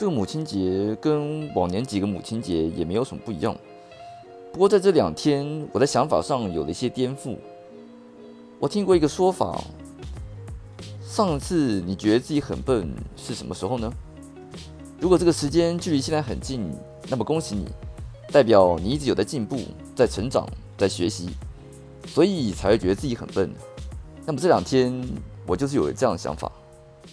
这个母亲节跟往年几个母亲节也没有什么不一样。不过在这两天我的想法上有了一些颠覆。我听过一个说法上次你觉得自己很笨是什么时候呢？如果这个时间距离现在很近那么恭喜你代表你一直有在进步在成长在学习所以才会觉得自己很笨。那么这两天我就是有了这样的想法。